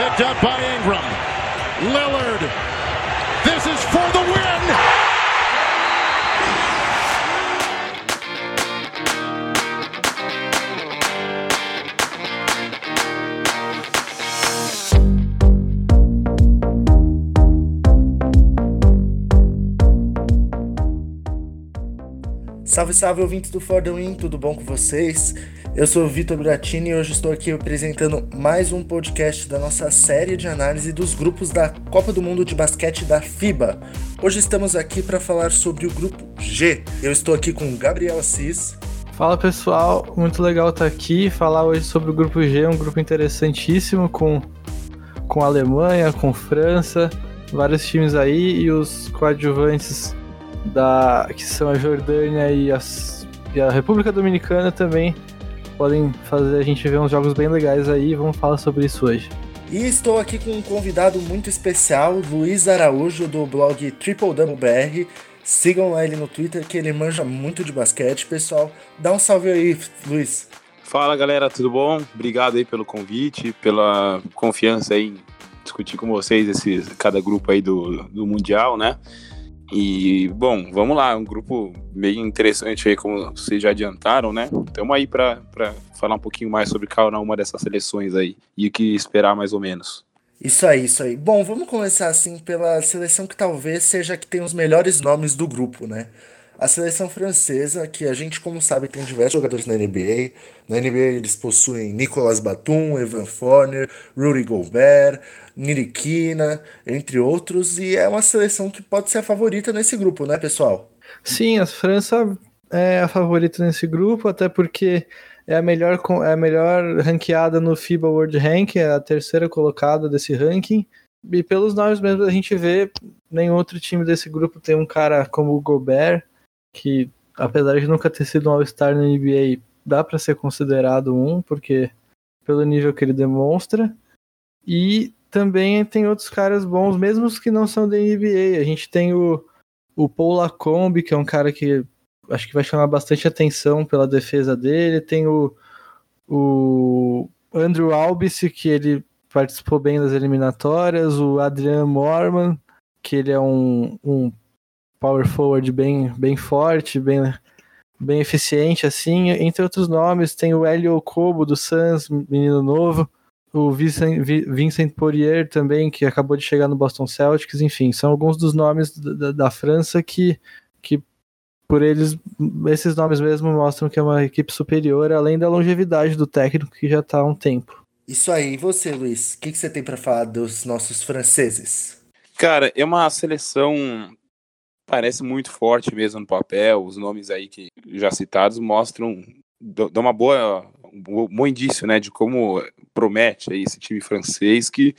picked up by Ingram. Lillard. This is for the win. Salve, salve ouvintes do For the Win, tudo bom com vocês? Eu sou o Vitor Bratini e hoje estou aqui apresentando mais um podcast da nossa série de análise dos grupos da Copa do Mundo de Basquete da FIBA. Hoje estamos aqui para falar sobre o grupo G. Eu estou aqui com Gabriel Assis. Fala pessoal, muito legal estar aqui falar hoje sobre o grupo G, um grupo interessantíssimo com, com Alemanha, com França, vários times aí e os coadjuvantes da, que são a Jordânia e, as, e a República Dominicana também podem fazer a gente ver uns jogos bem legais aí. Vamos falar sobre isso hoje. E estou aqui com um convidado muito especial, Luiz Araújo, do blog Triple Double BR. Sigam ele no Twitter, que ele manja muito de basquete. Pessoal, dá um salve aí, Luiz. Fala galera, tudo bom? Obrigado aí pelo convite, pela confiança aí em discutir com vocês esse, cada grupo aí do, do Mundial, né? E, bom, vamos lá, um grupo meio interessante aí, como vocês já adiantaram, né? Estamos aí para falar um pouquinho mais sobre cada uma dessas seleções aí e o que esperar mais ou menos. Isso aí, isso aí. Bom, vamos começar assim pela seleção que talvez seja que tem os melhores nomes do grupo, né? A seleção francesa, que a gente, como sabe, tem diversos jogadores na NBA. Na NBA eles possuem Nicolas Batum, Evan Fournier, Rudy Gobert, Niriquina, entre outros. E é uma seleção que pode ser a favorita nesse grupo, né, pessoal? Sim, a França é a favorita nesse grupo, até porque é a melhor, é a melhor ranqueada no FIBA World Rank, é a terceira colocada desse ranking. E pelos nomes mesmo a gente vê, nenhum outro time desse grupo tem um cara como o Gobert, que apesar de nunca ter sido um All-Star na NBA, dá para ser considerado um, porque pelo nível que ele demonstra. E também tem outros caras bons, mesmo os que não são da NBA. A gente tem o, o Paul Lacombe, que é um cara que acho que vai chamar bastante atenção pela defesa dele. Tem o, o Andrew Albis, que ele participou bem das eliminatórias. O Adrian Morman, que ele é um, um power forward bem, bem forte, bem, bem eficiente, assim. Entre outros nomes, tem o Helio Kobo do Suns, menino novo. O Vincent, Vincent Poirier também, que acabou de chegar no Boston Celtics. Enfim, são alguns dos nomes da, da França que, que por eles, esses nomes mesmo mostram que é uma equipe superior, além da longevidade do técnico que já está há um tempo. Isso aí, e você, Luiz? O que, que você tem para falar dos nossos franceses? Cara, é uma seleção parece muito forte mesmo no papel. Os nomes aí que já citados mostram, dão uma boa, um bom indício, né, de como promete aí esse time francês que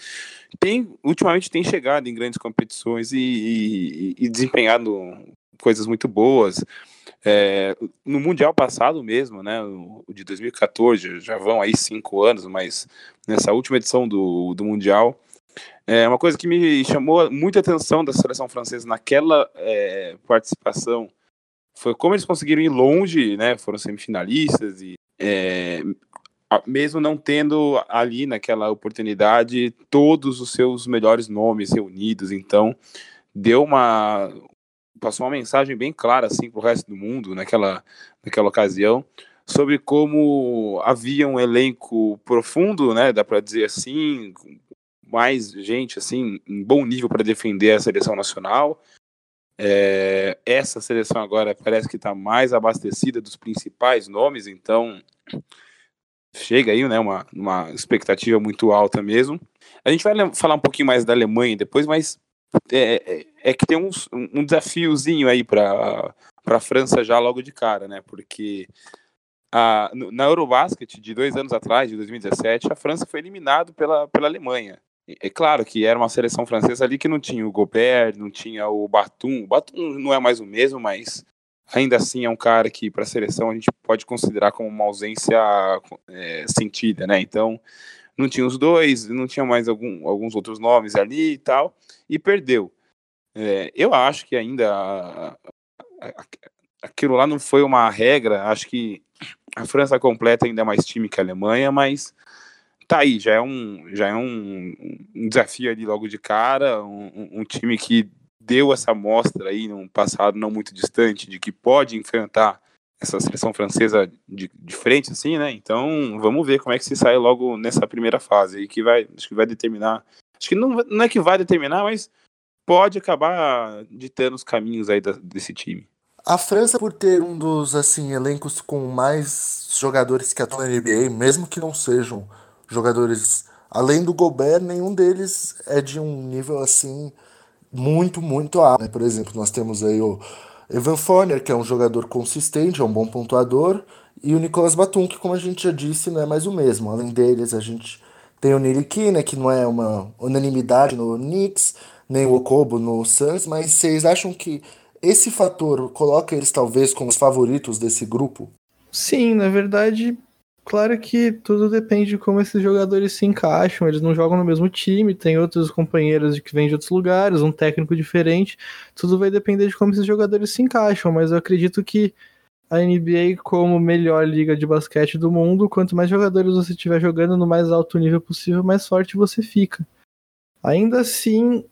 tem ultimamente tem chegado em grandes competições e, e, e desempenhado coisas muito boas. É, no Mundial passado mesmo, né, o de 2014, já vão aí cinco anos, mas nessa última edição do, do Mundial, é uma coisa que me chamou muita atenção da seleção francesa naquela é, participação foi como eles conseguiram ir longe, né? Foram semifinalistas e é, mesmo não tendo ali naquela oportunidade todos os seus melhores nomes reunidos, então deu uma passou uma mensagem bem clara assim para o resto do mundo naquela naquela ocasião sobre como havia um elenco profundo, né? Dá para dizer assim, mais gente assim em bom nível para defender a seleção nacional. É, essa seleção agora parece que está mais abastecida dos principais nomes, então chega aí, né, uma, uma expectativa muito alta mesmo. A gente vai falar um pouquinho mais da Alemanha depois, mas é, é, é que tem um, um desafiozinho aí para a França já logo de cara, né? Porque a, na Eurobasket de dois anos atrás, de 2017, a França foi eliminada pela, pela Alemanha. É claro que era uma seleção francesa ali que não tinha o Gobert, não tinha o Batum. O Batum não é mais o mesmo, mas ainda assim é um cara que para a seleção a gente pode considerar como uma ausência é, sentida, né? Então não tinha os dois, não tinha mais algum, alguns outros nomes ali e tal, e perdeu. É, eu acho que ainda aquilo lá não foi uma regra. Acho que a França completa ainda mais time que a Alemanha, mas tá aí, já é um, já é um, um desafio ali logo de cara, um, um, time que deu essa mostra aí num passado não muito distante de que pode enfrentar essa seleção francesa de, de frente, assim, né? Então, vamos ver como é que se sai logo nessa primeira fase aí, que vai, acho que vai determinar. Acho que não, não é que vai determinar, mas pode acabar ditando os caminhos aí da, desse time. A França, por ter um dos assim elencos com mais jogadores que atuam na NBA, mesmo que não sejam jogadores além do Gobert, nenhum deles é de um nível assim muito, muito alto. Né? Por exemplo, nós temos aí o Evan Fournier, que é um jogador consistente, é um bom pontuador, e o Nicolas Batum, que como a gente já disse, não é mais o mesmo. Além deles, a gente tem o Nirikin, que não é uma unanimidade no Knicks, nem o Okobo no Suns, mas vocês acham que esse fator coloca eles talvez como os favoritos desse grupo? Sim, na verdade, claro que tudo depende de como esses jogadores se encaixam. Eles não jogam no mesmo time, tem outros companheiros que vêm de outros lugares, um técnico diferente. Tudo vai depender de como esses jogadores se encaixam, mas eu acredito que a NBA, como melhor liga de basquete do mundo, quanto mais jogadores você estiver jogando no mais alto nível possível, mais forte você fica. Ainda assim,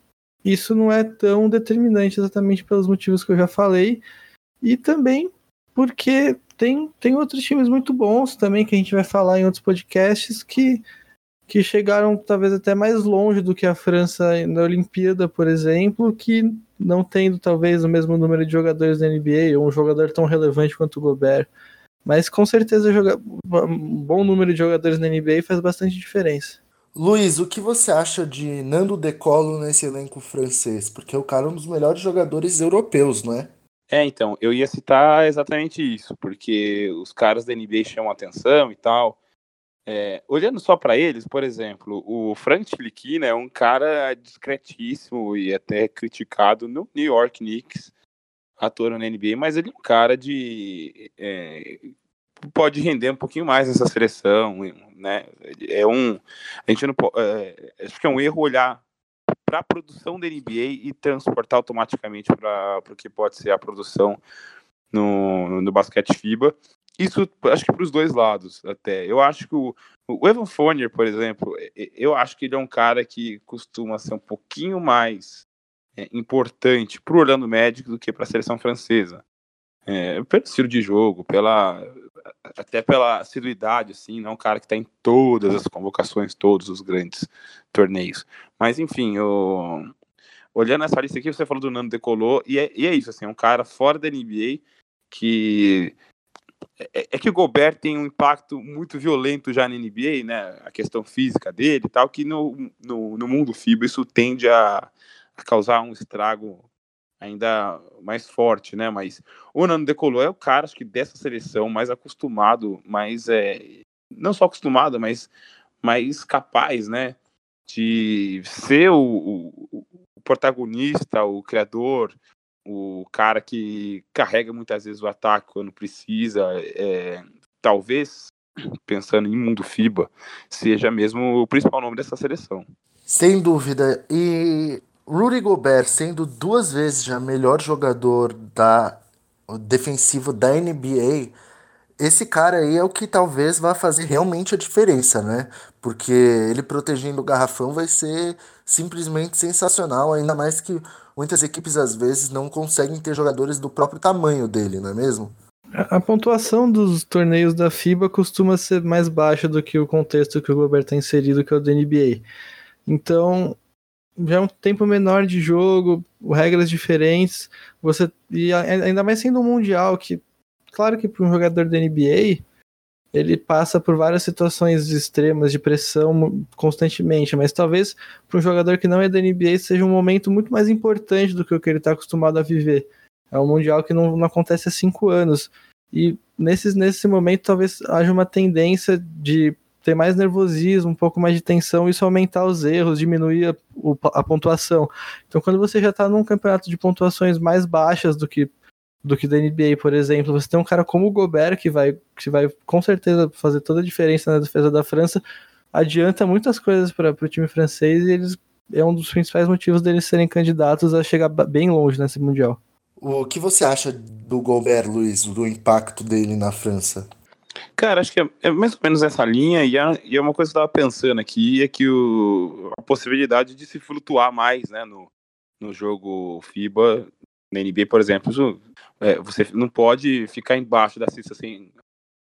isso não é tão determinante exatamente pelos motivos que eu já falei. E também porque tem, tem outros times muito bons também que a gente vai falar em outros podcasts que, que chegaram talvez até mais longe do que a França na Olimpíada, por exemplo, que não tendo talvez o mesmo número de jogadores da NBA ou um jogador tão relevante quanto o Gobert. Mas com certeza joga... um bom número de jogadores na NBA faz bastante diferença. Luiz, o que você acha de Nando De Colo nesse elenco francês? Porque o cara é um dos melhores jogadores europeus, não é? É, então, eu ia citar exatamente isso, porque os caras da NBA chamam atenção e tal. É, olhando só para eles, por exemplo, o Frank Tilikina é um cara discretíssimo e até criticado no New York Knicks, ator na NBA, mas ele é um cara de é, pode render um pouquinho mais nessa seleção, né? É um, a gente não é, acho que é um erro olhar para a produção da NBA e transportar automaticamente para o que pode ser a produção no, no basquete FIBA. Isso acho que para os dois lados até. Eu acho que o, o Evan Fournier, por exemplo, eu acho que ele é um cara que costuma ser um pouquinho mais é, importante para o Orlando Magic do que para a seleção francesa. É, pelo estilo de jogo, pela até pela assiduidade, assim, não é um cara que está em todas as convocações, todos os grandes torneios. Mas, enfim, o... olhando essa lista aqui, você falou do Nando Decolou, e é, e é isso, assim, é um cara fora da NBA que é, é, que o Gobert tem um impacto muito violento já na NBA, né? A questão física dele e tal, que no, no, no mundo FIBA isso tende a, a, causar um estrago ainda mais forte, né? Mas o Nando Decolou é o cara, acho que dessa seleção mais acostumado, mais é, não só acostumado, mas mais capaz, né? De ser o, o, o protagonista, o criador, o cara que carrega muitas vezes o ataque quando precisa. É, talvez, pensando em mundo FIBA, seja mesmo o principal nome dessa seleção. Sem dúvida. E Rudy Gobert sendo duas vezes já melhor jogador da defensivo da NBA, esse cara aí é o que talvez vá fazer realmente a diferença, né? Porque ele protegendo o garrafão vai ser simplesmente sensacional, ainda mais que muitas equipes às vezes não conseguem ter jogadores do próprio tamanho dele, não é mesmo? A pontuação dos torneios da FIBA costuma ser mais baixa do que o contexto que o Gobert está inserido, que é o da NBA. Então, já é um tempo menor de jogo, regras diferentes, você e ainda mais sendo um mundial que claro que para um jogador da NBA ele passa por várias situações extremas de pressão constantemente, mas talvez para um jogador que não é da NBA seja um momento muito mais importante do que o que ele está acostumado a viver. É um mundial que não, não acontece há cinco anos. E nesse, nesse momento talvez haja uma tendência de ter mais nervosismo, um pouco mais de tensão, isso aumentar os erros, diminuir a, a pontuação. Então, quando você já está num campeonato de pontuações mais baixas do que do que da NBA, por exemplo, você tem um cara como o Gobert que vai que vai com certeza fazer toda a diferença na defesa da França, adianta muitas coisas para o time francês e eles é um dos principais motivos deles serem candidatos a chegar bem longe nesse mundial. O que você acha do Gobert, Luiz, do impacto dele na França? Cara, acho que é, é mais ou menos essa linha, e é, e é uma coisa que eu estava pensando aqui, é que o, a possibilidade de se flutuar mais, né, no, no jogo FIBA, na NBA, por exemplo, isso, é, você não pode ficar embaixo da cesta assim,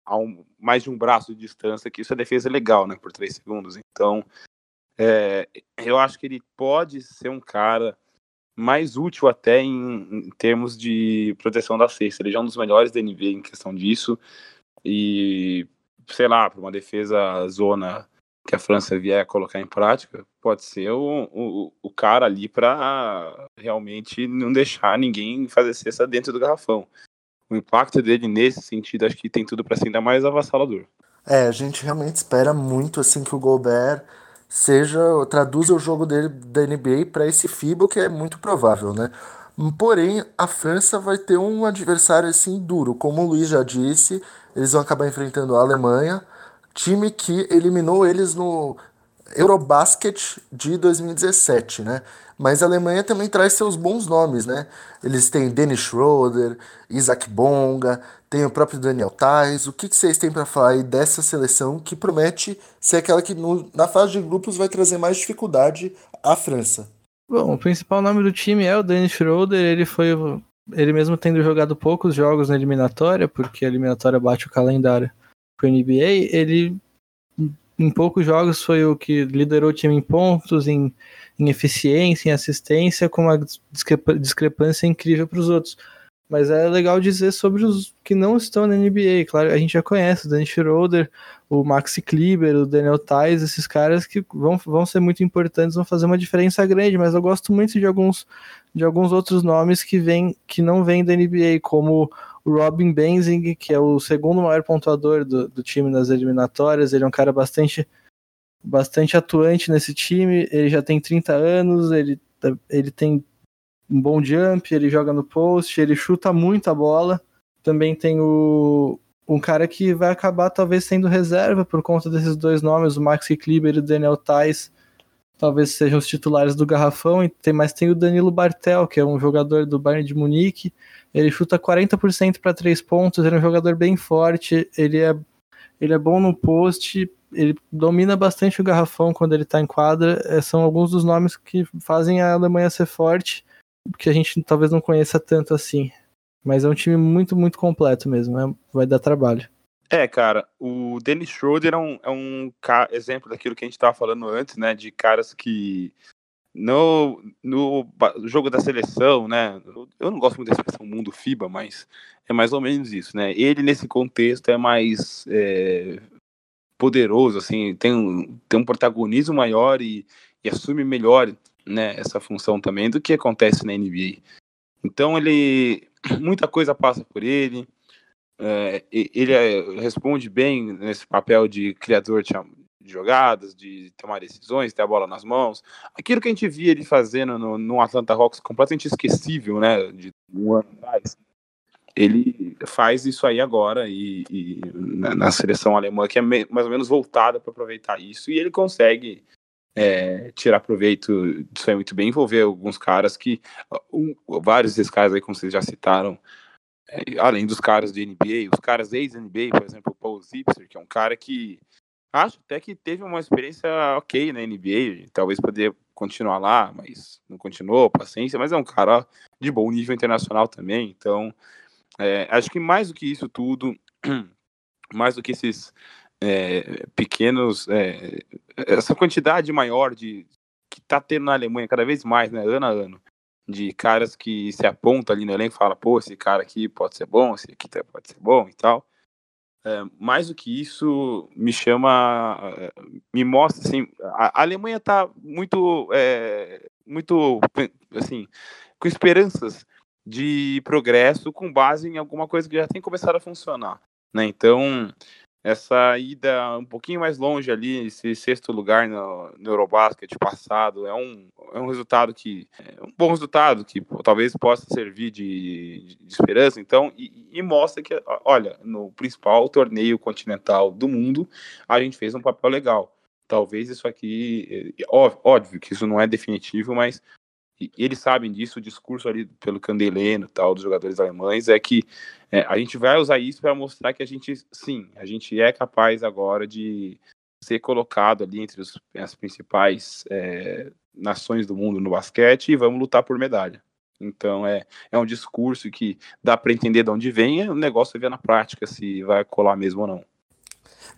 a um, mais de um braço de distância, que isso é defesa legal, né, por três segundos. Então, é, eu acho que ele pode ser um cara mais útil até em, em, termos de proteção da cesta. Ele já é um dos melhores da NBA em questão disso. E, sei lá, para uma defesa zona que a França vier colocar em prática, pode ser o, o, o cara ali para realmente não deixar ninguém fazer cesta dentro do garrafão. O impacto dele nesse sentido, acho que tem tudo para ser ainda mais avassalador. É, a gente realmente espera muito assim que o Gobert seja traduza o jogo dele da NBA para esse FIBA, que é muito provável, né? Porém, a França vai ter um adversário assim duro, como o Luiz já disse, eles vão acabar enfrentando a Alemanha, time que eliminou eles no Eurobasket de 2017, né? Mas a Alemanha também traz seus bons nomes, né? Eles têm Dennis Schroeder, Isaac Bonga, tem o próprio Daniel Tais. O que, que vocês têm para falar aí dessa seleção que promete ser aquela que no, na fase de grupos vai trazer mais dificuldade à França? Bom, o principal nome do time é o Dennis Schroeder. Ele foi ele mesmo tendo jogado poucos jogos na eliminatória, porque a eliminatória bate o calendário para o NBA, ele em poucos jogos foi o que liderou o time em pontos, em, em eficiência, em assistência, com uma discrepância incrível para os outros. Mas é legal dizer sobre os que não estão na NBA. Claro, a gente já conhece o Danny Schroeder, o Maxi Kleber, o Daniel Tais, esses caras que vão, vão ser muito importantes, vão fazer uma diferença grande, mas eu gosto muito de alguns, de alguns outros nomes que, vem, que não vêm da NBA, como o Robin Benzing, que é o segundo maior pontuador do, do time nas eliminatórias. Ele é um cara bastante, bastante atuante nesse time. Ele já tem 30 anos, ele, ele tem um bom jump, ele joga no post, ele chuta muito a bola. Também tem o, um cara que vai acabar talvez sendo reserva por conta desses dois nomes, o Maxi Kleber e o Daniel Tais, talvez sejam os titulares do Garrafão, e tem, mas tem o Danilo Bartel, que é um jogador do Bayern de Munique, ele chuta 40% para três pontos, ele é um jogador bem forte, ele é, ele é bom no post, ele domina bastante o garrafão quando ele está em quadra. É, são alguns dos nomes que fazem a Alemanha ser forte, que a gente talvez não conheça tanto assim. Mas é um time muito, muito completo mesmo, é, vai dar trabalho. É, cara, o Dennis Schroeder é um, é um exemplo daquilo que a gente estava falando antes, né? De caras que no, no jogo da seleção, né? Eu não gosto muito da expressão mundo FIBA, mas é mais ou menos isso, né? Ele nesse contexto é mais é, poderoso, assim, tem um, tem um protagonismo maior e, e assume melhor, né? Essa função também do que acontece na NBA. Então ele muita coisa passa por ele. É, ele é, responde bem nesse papel de criador de, de jogadas, de tomar decisões, ter a bola nas mãos. Aquilo que a gente via ele fazendo no, no Atlanta Hawks completamente esquecível, né, de um ano atrás. Ele faz isso aí agora e, e na, na, seleção alemã que é me, mais ou menos voltada para aproveitar isso e ele consegue é, tirar proveito disso aí muito bem, envolver alguns caras que um, vários desses caras aí como vocês já citaram é, além dos caras de NBA, os caras ex-NBA, por exemplo, o Paul Zipser, que é um cara que Acho até que teve uma experiência ok na NBA, talvez poder continuar lá, mas não continuou, paciência, mas é um cara de bom nível internacional também, então é, acho que mais do que isso tudo, mais do que esses é, pequenos, é, essa quantidade maior de que tá tendo na Alemanha cada vez mais, né, ano a ano, de caras que se apontam ali no elenco e fala, pô, esse cara aqui pode ser bom, esse aqui pode ser bom e tal. É, mais do que isso, me chama, é, me mostra assim, a, a Alemanha está muito, é, muito, assim, com esperanças de progresso com base em alguma coisa que já tem começado a funcionar, né? Então, essa ida um pouquinho mais longe ali, esse sexto lugar no, no Eurobasket passado, é um, é um resultado que é um bom resultado que talvez possa servir de, de esperança. Então, e, e, mostra que, olha, no principal torneio continental do mundo, a gente fez um papel legal. Talvez isso aqui, óbvio, óbvio que isso não é definitivo, mas e eles sabem disso, o discurso ali pelo Candeleno tal, dos jogadores alemães, é que é, a gente vai usar isso para mostrar que a gente, sim, a gente é capaz agora de ser colocado ali entre os, as principais é, nações do mundo no basquete e vamos lutar por medalha. Então é, é um discurso que dá para entender de onde vem, o negócio é ver na prática se vai colar mesmo ou não.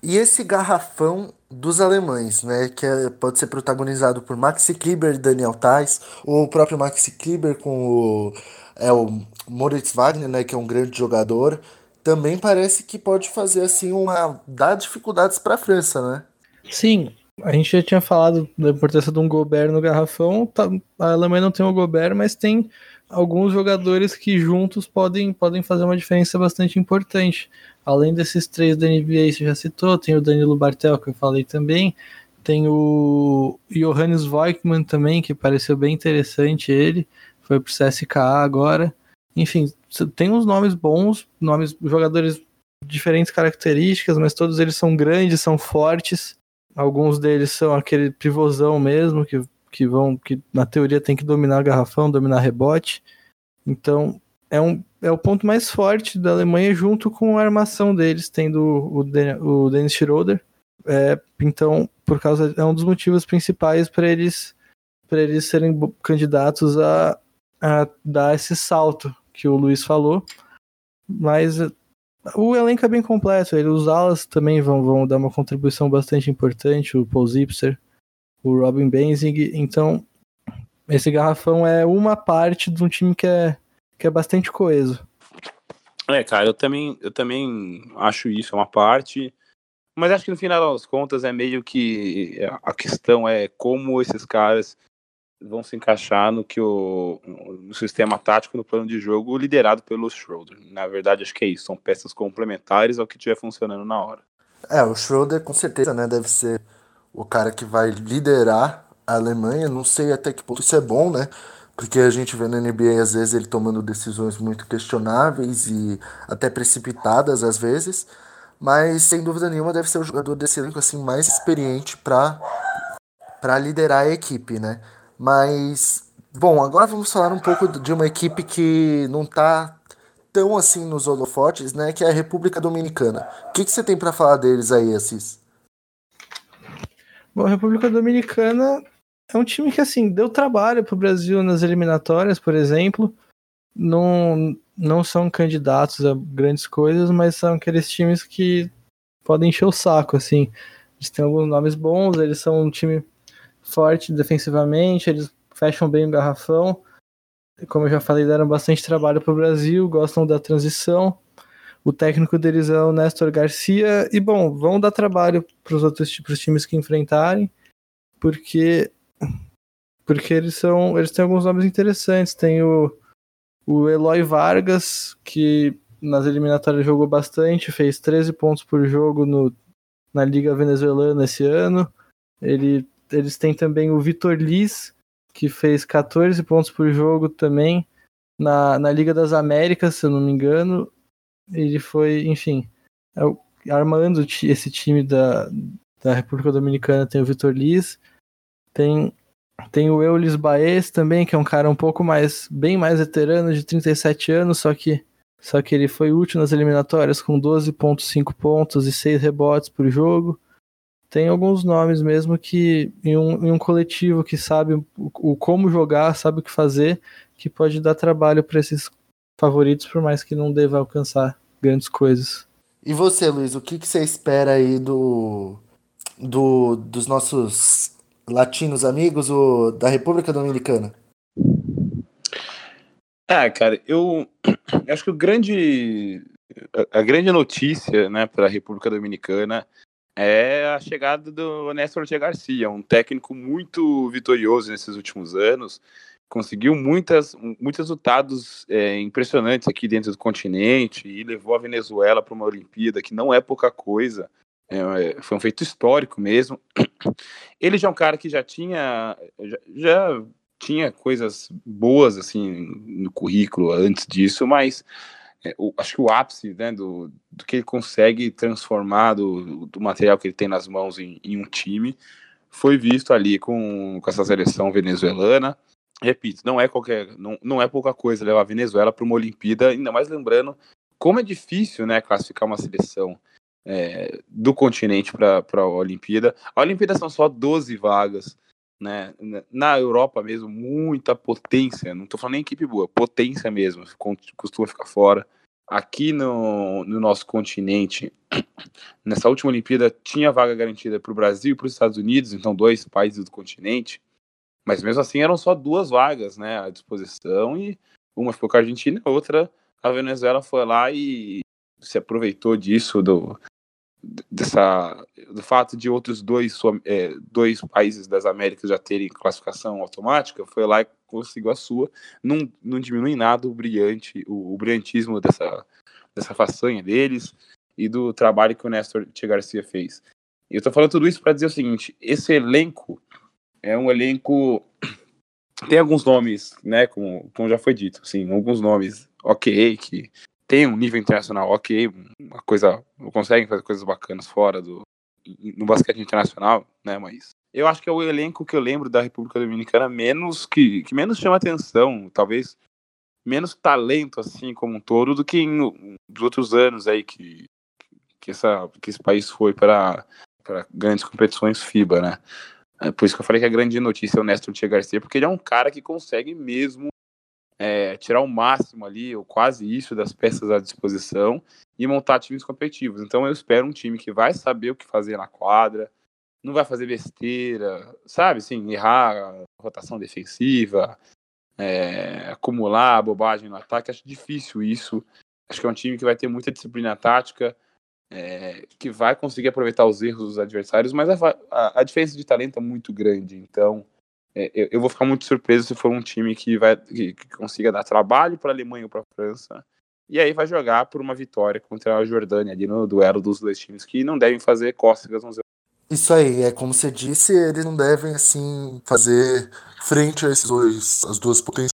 E esse garrafão dos alemães, né, que é, pode ser protagonizado por Maxi Kleber e Daniel Tais, ou o próprio Maxi Kleber com o, é, o Moritz Wagner, né, que é um grande jogador, também parece que pode fazer assim uma dar dificuldades para a França, né? Sim, a gente já tinha falado da importância de um Gobert no garrafão. Tá, a Alemanha não tem o Gobert, mas tem alguns jogadores que juntos podem, podem fazer uma diferença bastante importante. Além desses três da NBA, você já citou, tem o Danilo Bartel, que eu falei também, tem o Johannes Voigtmann também, que pareceu bem interessante ele, foi pro CSKA agora. Enfim, tem uns nomes bons, nomes jogadores diferentes características, mas todos eles são grandes, são fortes. Alguns deles são aquele pivôzão mesmo, que, que vão, que na teoria tem que dominar garrafão, dominar rebote. Então, é, um, é o ponto mais forte da Alemanha junto com a armação deles, tendo o, Den o Dennis Schroeder. É, então, por causa é um dos motivos principais para eles para eles serem candidatos a, a dar esse salto que o Luiz falou. Mas o elenco é bem completo. Ele, os alas também vão, vão dar uma contribuição bastante importante. O Paul Zipser, o Robin Benzing. Então, esse garrafão é uma parte de um time que é, que é bastante coeso. É, cara, eu também, eu também acho isso, é uma parte. Mas acho que no final das contas é meio que a questão é como esses caras vão se encaixar no que o no sistema tático, no plano de jogo liderado pelo Schroeder. Na verdade, acho que é isso, são peças complementares ao que estiver funcionando na hora. É, o Schroeder com certeza, né, deve ser o cara que vai liderar a Alemanha. Não sei até que ponto isso é bom, né? Porque a gente vê na NBA às vezes ele tomando decisões muito questionáveis e até precipitadas às vezes, mas sem dúvida nenhuma deve ser o jogador desse elenco assim mais experiente para para liderar a equipe, né? Mas, bom, agora vamos falar um pouco de uma equipe que não tá tão assim nos holofotes, né? Que é a República Dominicana. O que, que você tem para falar deles aí, Assis? Bom, a República Dominicana é um time que, assim, deu trabalho pro Brasil nas eliminatórias, por exemplo. Não, não são candidatos a grandes coisas, mas são aqueles times que podem encher o saco, assim. Eles têm alguns nomes bons, eles são um time forte defensivamente, eles fecham bem o garrafão. Como eu já falei, deram bastante trabalho para o Brasil, gostam da transição. O técnico deles é o Néstor Garcia. E, bom, vão dar trabalho para os outros pros times que enfrentarem, porque porque eles são eles têm alguns nomes interessantes. Tem o, o Eloy Vargas, que nas eliminatórias jogou bastante, fez 13 pontos por jogo no, na Liga Venezuelana esse ano. Ele eles têm também o Vitor Liz, que fez 14 pontos por jogo também na, na Liga das Américas, se eu não me engano. Ele foi, enfim, é armando esse time da, da República Dominicana. Tem o Vitor Liz, tem, tem o Eulis Baez também, que é um cara um pouco mais, bem mais veterano, de 37 anos, só que só que ele foi útil nas eliminatórias com 12.5 pontos e 6 rebotes por jogo tem alguns nomes mesmo que em um, em um coletivo que sabe o, o, como jogar, sabe o que fazer, que pode dar trabalho para esses favoritos, por mais que não deva alcançar grandes coisas. E você, Luiz, o que, que você espera aí do, do dos nossos latinos amigos o, da República Dominicana? Ah, cara, eu, acho que o grande a, grande notícia, né, para a República Dominicana é a chegada do Néstor Garcia, um técnico muito vitorioso nesses últimos anos, conseguiu muitas, muitos resultados é, impressionantes aqui dentro do continente e levou a Venezuela para uma Olimpíada que não é pouca coisa. É, foi um feito histórico mesmo. Ele já é um cara que já tinha já, já tinha coisas boas assim no currículo antes disso, mas é, o, acho que o ápice né, do, do que ele consegue transformar do, do material que ele tem nas mãos em, em um time foi visto ali com, com essa seleção venezuelana. repito, não é qualquer, não, não é pouca coisa levar a Venezuela para uma Olimpíada, ainda mais lembrando como é difícil, né, classificar uma seleção é, do continente para a Olimpíada. A Olimpíada são só 12 vagas, né? Na Europa mesmo, muita potência, não estou falando nem equipe boa, potência mesmo, costuma ficar fora. Aqui no, no nosso continente, nessa última Olimpíada, tinha vaga garantida para o Brasil e para os Estados Unidos, então dois países do continente, mas mesmo assim eram só duas vagas né, à disposição, e uma ficou com a Argentina, a outra a Venezuela foi lá e se aproveitou disso, do, dessa, do fato de outros dois, é, dois países das Américas já terem classificação automática, foi lá e conseguiu a sua. Não, não diminui nada o brilhante, o, o brilhantismo dessa, dessa façanha deles e do trabalho que o Néstor Garcia fez. Eu tô falando tudo isso para dizer o seguinte: esse elenco é um elenco. Tem alguns nomes, né? Como, como já foi dito, assim, alguns nomes ok, que tem um nível internacional ok, uma coisa, conseguem fazer coisas bacanas fora do no basquete internacional, né? Mas eu acho que é o elenco que eu lembro da República Dominicana menos que, que menos chama atenção, talvez menos talento assim como um todo do que em, nos outros anos aí que que essa que esse país foi para para grandes competições FIBA, né? É por isso que eu falei que a grande notícia é o Néstor Tia Garcia, porque ele é um cara que consegue mesmo é, tirar o máximo ali, ou quase isso, das peças à disposição e montar times competitivos. Então eu espero um time que vai saber o que fazer na quadra, não vai fazer besteira, sabe? Sim, errar rotação defensiva, é, acumular bobagem no ataque. Acho difícil isso. Acho que é um time que vai ter muita disciplina tática, é, que vai conseguir aproveitar os erros dos adversários, mas a, a, a diferença de talento é muito grande. Então eu, eu, vou ficar muito surpreso se for um time que vai que, que consiga dar trabalho para a Alemanha ou para a França. E aí vai jogar por uma vitória contra a Jordânia ali no duelo dos dois times que não devem fazer cócegas isso aí, é como você disse, eles não devem assim fazer frente a esses dois, as duas potências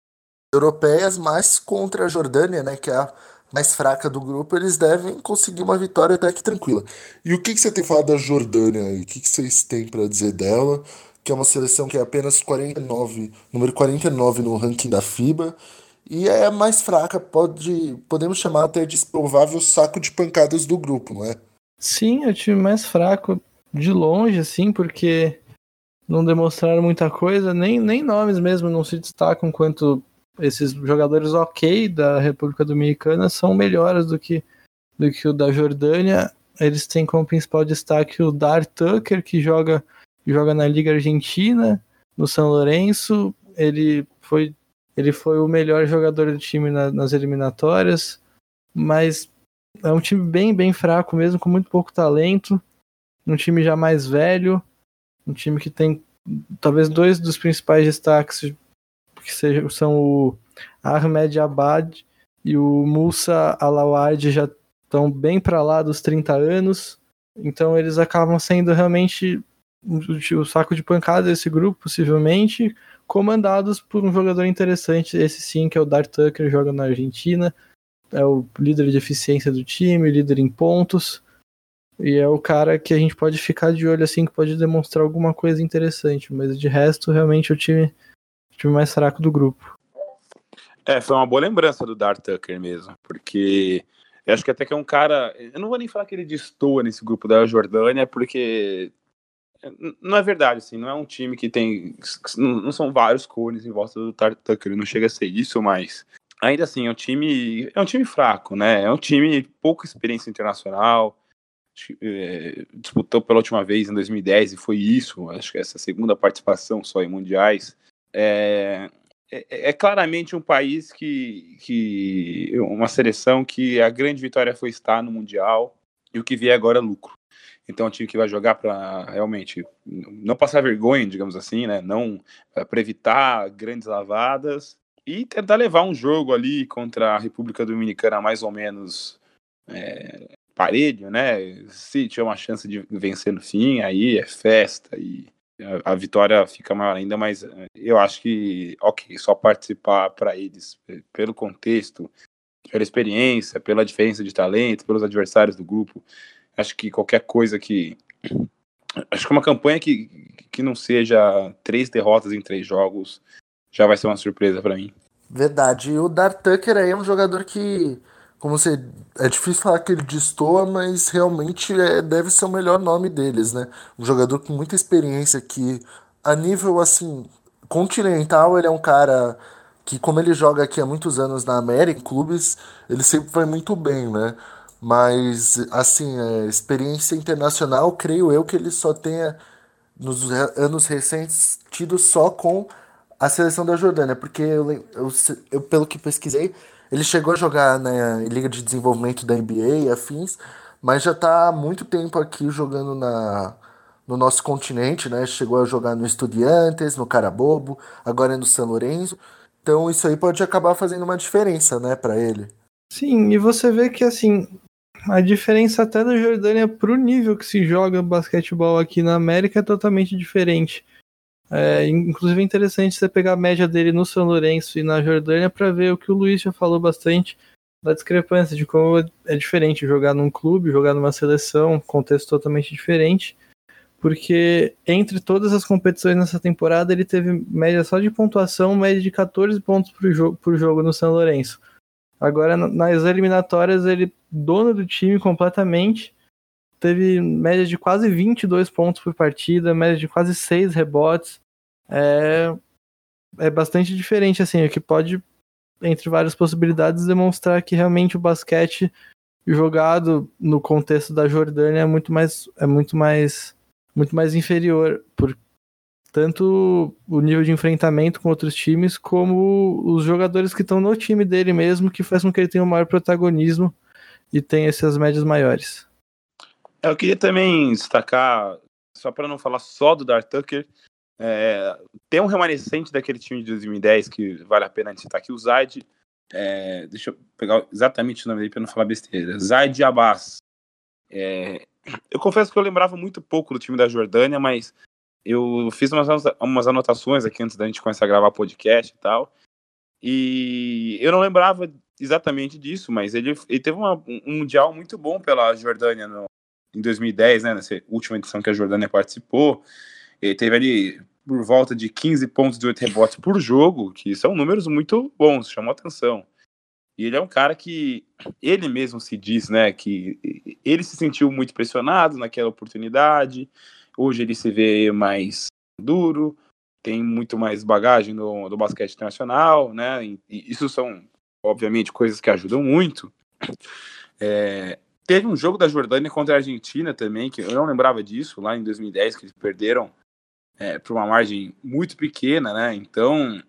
europeias, mas contra a Jordânia, né, que é a mais fraca do grupo, eles devem conseguir uma vitória até que tranquila. E o que, que você tem falado da Jordânia aí? O que, que vocês têm para dizer dela? Que é uma seleção que é apenas 49, número 49 no ranking da FIBA, e é a mais fraca, pode, podemos chamar até de provável saco de pancadas do grupo, não é? Sim, é o time mais fraco de longe, assim, porque não demonstraram muita coisa, nem, nem nomes mesmo não se destacam quanto esses jogadores ok da República Dominicana são melhores do que, do que o da Jordânia. Eles têm como principal destaque o Dar Tucker, que joga joga na Liga Argentina, no São Lourenço. Ele foi, ele foi o melhor jogador do time na, nas eliminatórias, mas é um time bem, bem fraco mesmo, com muito pouco talento. Um time já mais velho, um time que tem talvez dois dos principais destaques que sejam, são o Ahmed Abad e o Musa Alawad já estão bem para lá dos 30 anos. Então eles acabam sendo realmente o saco de pancada desse grupo, possivelmente, comandados por um jogador interessante, esse sim, que é o Dart Tucker, joga na Argentina, é o líder de eficiência do time, líder em pontos, e é o cara que a gente pode ficar de olho assim, que pode demonstrar alguma coisa interessante, mas de resto, realmente, é o time, o time mais fraco do grupo. É, foi uma boa lembrança do Dart Tucker mesmo, porque eu acho que até que é um cara. Eu não vou nem falar que ele destoa nesse grupo da Jordânia, porque não é verdade, assim, não é um time que tem. Não são vários cones em volta do Tucker, não chega a ser isso, mas ainda assim, é um time. É um time fraco, né? É um time pouca experiência internacional. É, disputou pela última vez em 2010 e foi isso, acho que essa segunda participação só em mundiais. É, é, é, claramente um país que, que. uma seleção que a grande vitória foi estar no Mundial e o que vier agora é lucro. Então, é um time que vai jogar para realmente não passar vergonha, digamos assim, né? Não eh, para evitar grandes lavadas e tentar levar um jogo ali contra a República Dominicana mais ou menos é, parelho, né? Se tiver uma chance de vencer no fim, aí é festa e a, a vitória fica maior ainda, mas eh, eu acho que, ok, só participar para eles, pelo contexto, pela experiência, pela diferença de talento, pelos adversários do grupo, Acho que qualquer coisa que. Acho que uma campanha que, que não seja três derrotas em três jogos já vai ser uma surpresa para mim. Verdade. E o Dar Tucker aí é um jogador que, como você. É difícil falar que ele destoa, mas realmente é, deve ser o melhor nome deles, né? Um jogador com muita experiência que, a nível assim, continental, ele é um cara que, como ele joga aqui há muitos anos na América, em clubes, ele sempre vai muito bem, né? Mas, assim, é, experiência internacional, creio eu que ele só tenha, nos anos recentes, tido só com a seleção da Jordânia, porque eu, eu, eu, pelo que pesquisei, ele chegou a jogar na Liga de Desenvolvimento da NBA e afins, mas já está há muito tempo aqui jogando na, no nosso continente, né? Chegou a jogar no Estudiantes, no Carabobo, agora é no São Lourenço. Então isso aí pode acabar fazendo uma diferença, né, para ele. Sim, e você vê que assim, a diferença até da Jordânia pro nível que se joga basquetebol aqui na América é totalmente diferente. É, inclusive é interessante você pegar a média dele no São Lourenço e na Jordânia para ver o que o Luiz já falou bastante da discrepância de como é diferente jogar num clube, jogar numa seleção, contexto totalmente diferente. Porque entre todas as competições nessa temporada ele teve média só de pontuação, média de 14 pontos por por jogo no São Lourenço. Agora nas eliminatórias ele dono do time completamente teve média de quase 22 pontos por partida, média de quase 6 rebotes. É, é bastante diferente, assim, o que pode, entre várias possibilidades, demonstrar que realmente o basquete jogado no contexto da Jordânia é muito mais, é muito mais, muito mais inferior, tanto o nível de enfrentamento com outros times, como os jogadores que estão no time dele mesmo, que faz com que ele tenha um maior protagonismo e tenha essas médias maiores. Eu queria também destacar, só para não falar só do Darth Tucker, é, tem um remanescente daquele time de 2010 que vale a pena citar aqui, o Zaid. É, deixa eu pegar exatamente o nome dele para não falar besteira. Zaid Abbas. É, eu confesso que eu lembrava muito pouco do time da Jordânia, mas eu fiz umas, umas anotações aqui antes da gente começar a gravar podcast e tal. E eu não lembrava exatamente disso, mas ele, ele teve uma, um mundial muito bom pela Jordânia no, em 2010, né, nessa última edição que a Jordânia participou, ele teve ali por volta de 15 pontos de 8 rebotes por jogo, que são números muito bons, chamou atenção. E ele é um cara que ele mesmo se diz, né, que ele se sentiu muito pressionado naquela oportunidade. Hoje ele se vê mais duro, tem muito mais bagagem no, do basquete internacional, né? E isso são, obviamente, coisas que ajudam muito. É, Teve um jogo da Jordânia contra a Argentina também, que eu não lembrava disso, lá em 2010, que eles perderam é, por uma margem muito pequena, né? Então,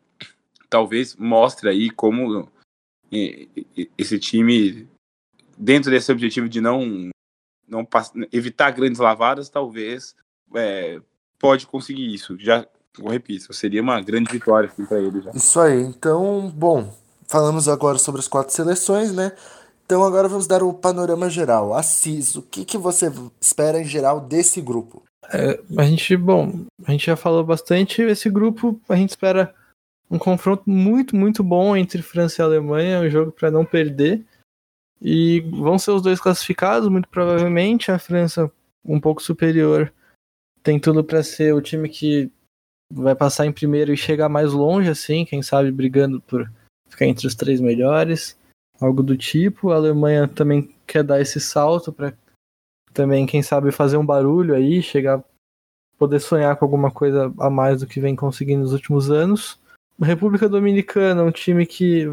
talvez mostre aí como esse time, dentro desse objetivo de não, não evitar grandes lavadas, talvez é, pode conseguir isso. Já eu repito, seria uma grande vitória assim, para ele já. Isso aí. Então, bom, falamos agora sobre as quatro seleções, né? Então agora vamos dar o panorama geral. Assis, o que, que você espera em geral desse grupo? É, a gente, bom, a gente já falou bastante. Esse grupo a gente espera um confronto muito, muito bom entre França e Alemanha, um jogo para não perder. E vão ser os dois classificados, muito provavelmente. A França um pouco superior, tem tudo para ser o time que vai passar em primeiro e chegar mais longe, assim, quem sabe brigando por ficar entre os três melhores algo do tipo. A Alemanha também quer dar esse salto para também, quem sabe, fazer um barulho aí, chegar, poder sonhar com alguma coisa a mais do que vem conseguindo nos últimos anos. República Dominicana, um time que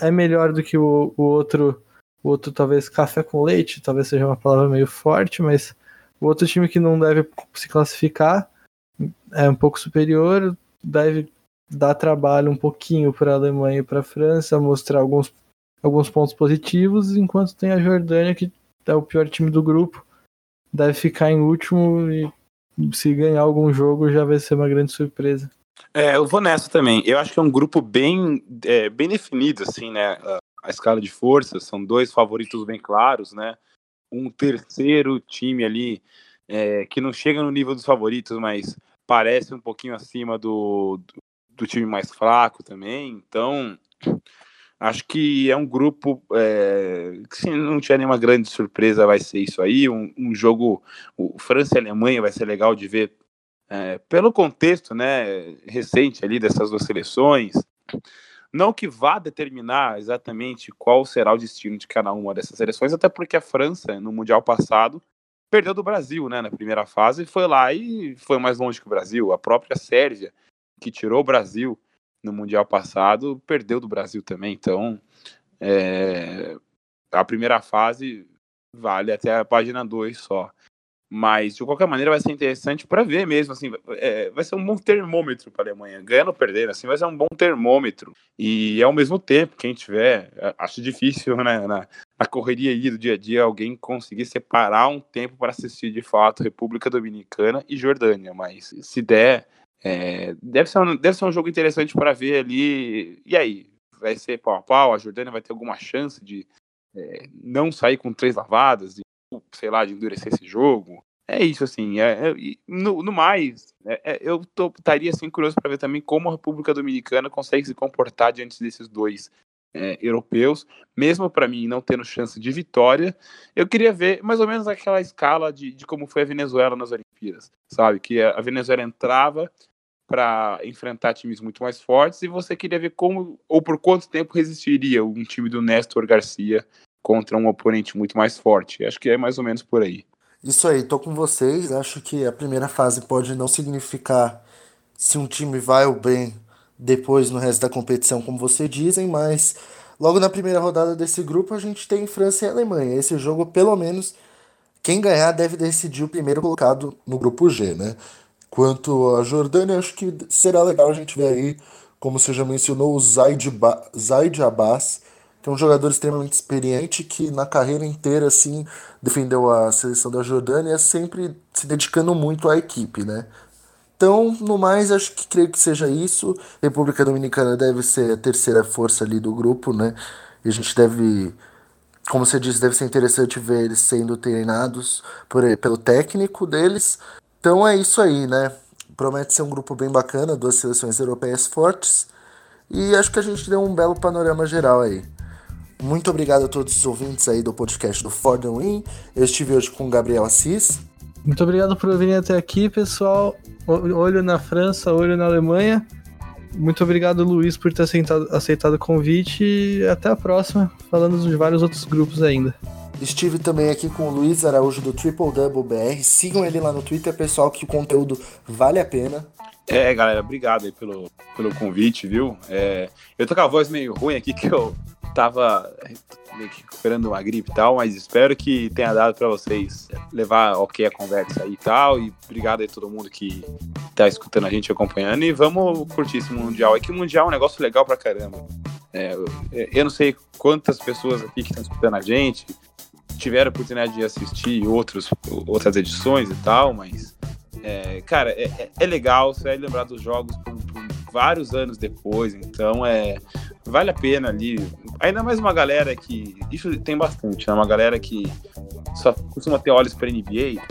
é melhor do que o, o outro, o outro talvez café com leite, talvez seja uma palavra meio forte, mas o outro time que não deve se classificar é um pouco superior, deve dar trabalho um pouquinho para a Alemanha e para a França, mostrar alguns alguns pontos positivos, enquanto tem a Jordânia, que é o pior time do grupo, deve ficar em último e se ganhar algum jogo já vai ser uma grande surpresa. É, eu vou nessa também. Eu acho que é um grupo bem, é, bem definido, assim, né? A escala de forças, são dois favoritos bem claros, né? Um terceiro time ali é, que não chega no nível dos favoritos, mas parece um pouquinho acima do, do, do time mais fraco também. Então, Acho que é um grupo é, que, se não tiver nenhuma grande surpresa, vai ser isso aí. Um, um jogo, o França e Alemanha vai ser legal de ver é, pelo contexto né, recente ali dessas duas seleções, não que vá determinar exatamente qual será o destino de cada uma dessas seleções, até porque a França, no Mundial passado, perdeu do Brasil né, na primeira fase, foi lá e foi mais longe que o Brasil. A própria Sérvia, que tirou o Brasil no Mundial passado, perdeu do Brasil também. Então, é, a primeira fase vale até a página 2 só. Mas, de qualquer maneira, vai ser interessante para ver mesmo, assim, é, vai ser um bom termômetro para a Alemanha. Ganhando ou perdendo, assim, vai ser um bom termômetro. E, ao mesmo tempo, quem tiver, é, acho difícil, né, na, na correria aí do dia a dia, alguém conseguir separar um tempo para assistir, de fato, República Dominicana e Jordânia. Mas, se der, é, deve, ser um, deve ser um jogo interessante para ver ali. E aí? Vai ser pau a pau? A Jordânia vai ter alguma chance de é, não sair com três lavadas? Sei lá, de endurecer esse jogo. É isso, assim. É, é no, no, mais, é, é eu estaria assim, curioso para ver também como a República Dominicana consegue se comportar diante desses dois é, europeus, mesmo para mim não tendo chance de vitória. Eu queria ver mais ou menos aquela escala de, de como foi a Venezuela nas Olimpíadas, sabe? Que a Venezuela entrava para enfrentar times muito mais fortes e você queria ver como ou por quanto tempo resistiria um time do Néstor Garcia contra um oponente muito mais forte. Acho que é mais ou menos por aí. Isso aí, tô com vocês. Acho que a primeira fase pode não significar se um time vai ou bem depois no resto da competição, como vocês dizem, mas logo na primeira rodada desse grupo a gente tem França e Alemanha. Esse jogo, pelo menos, quem ganhar deve decidir o primeiro colocado no grupo G, né? Quanto a Jordânia, acho que será legal a gente ver aí, como você já mencionou, o Zaid, ba Zaid Abbas, que é um jogador extremamente experiente que na carreira inteira assim defendeu a seleção da Jordânia, sempre se dedicando muito à equipe, né? Então, no mais, acho que creio que seja isso. República Dominicana deve ser a terceira força ali do grupo, né? E a gente deve, como você disse, deve ser interessante ver eles sendo treinados por, pelo técnico deles. Então é isso aí, né? Promete ser um grupo bem bacana, duas seleções europeias fortes. E acho que a gente deu um belo panorama geral aí. Muito obrigado a todos os ouvintes aí do podcast do Ford Win. Eu estive hoje com o Gabriel Assis. Muito obrigado por virem até aqui, pessoal. Olho na França, olho na Alemanha. Muito obrigado, Luiz, por ter aceitado, aceitado o convite e até a próxima, falando de vários outros grupos ainda. Estive também aqui com o Luiz Araújo do Triple Double BR. Sigam ele lá no Twitter, pessoal, que o conteúdo vale a pena. É, galera, obrigado aí pelo, pelo convite, viu? É, eu tô com a voz meio ruim aqui, que eu tava meio que recuperando uma gripe e tal, mas espero que tenha dado para vocês levar ok a conversa aí e tal. E obrigado aí a todo mundo que tá escutando a gente, acompanhando. E vamos curtir esse Mundial. É que o Mundial é um negócio legal pra caramba. É, eu não sei quantas pessoas aqui que estão escutando a gente tiveram a oportunidade de assistir outros, outras edições e tal, mas, é, cara, é, é, é legal, você vai lembrar dos jogos por, por vários anos depois, então é vale a pena ali. Ainda mais uma galera que. Isso tem bastante, né? Uma galera que só costuma ter olhos para NBA.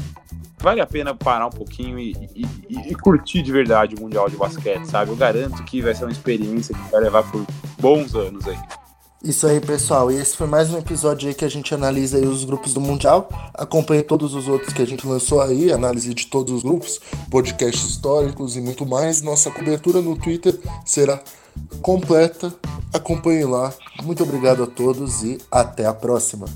Vale a pena parar um pouquinho e, e, e, curtir de verdade o Mundial de Basquete, sabe? Eu garanto que vai ser uma experiência que vai levar por bons anos aí. Isso aí, pessoal. E esse foi mais um episódio aí que a gente analisa os grupos do Mundial. Acompanhe todos os outros que a gente lançou aí, análise de todos os grupos, podcasts históricos e muito mais. Nossa cobertura no Twitter será completa. Acompanhe lá. Muito obrigado a todos e até a próxima.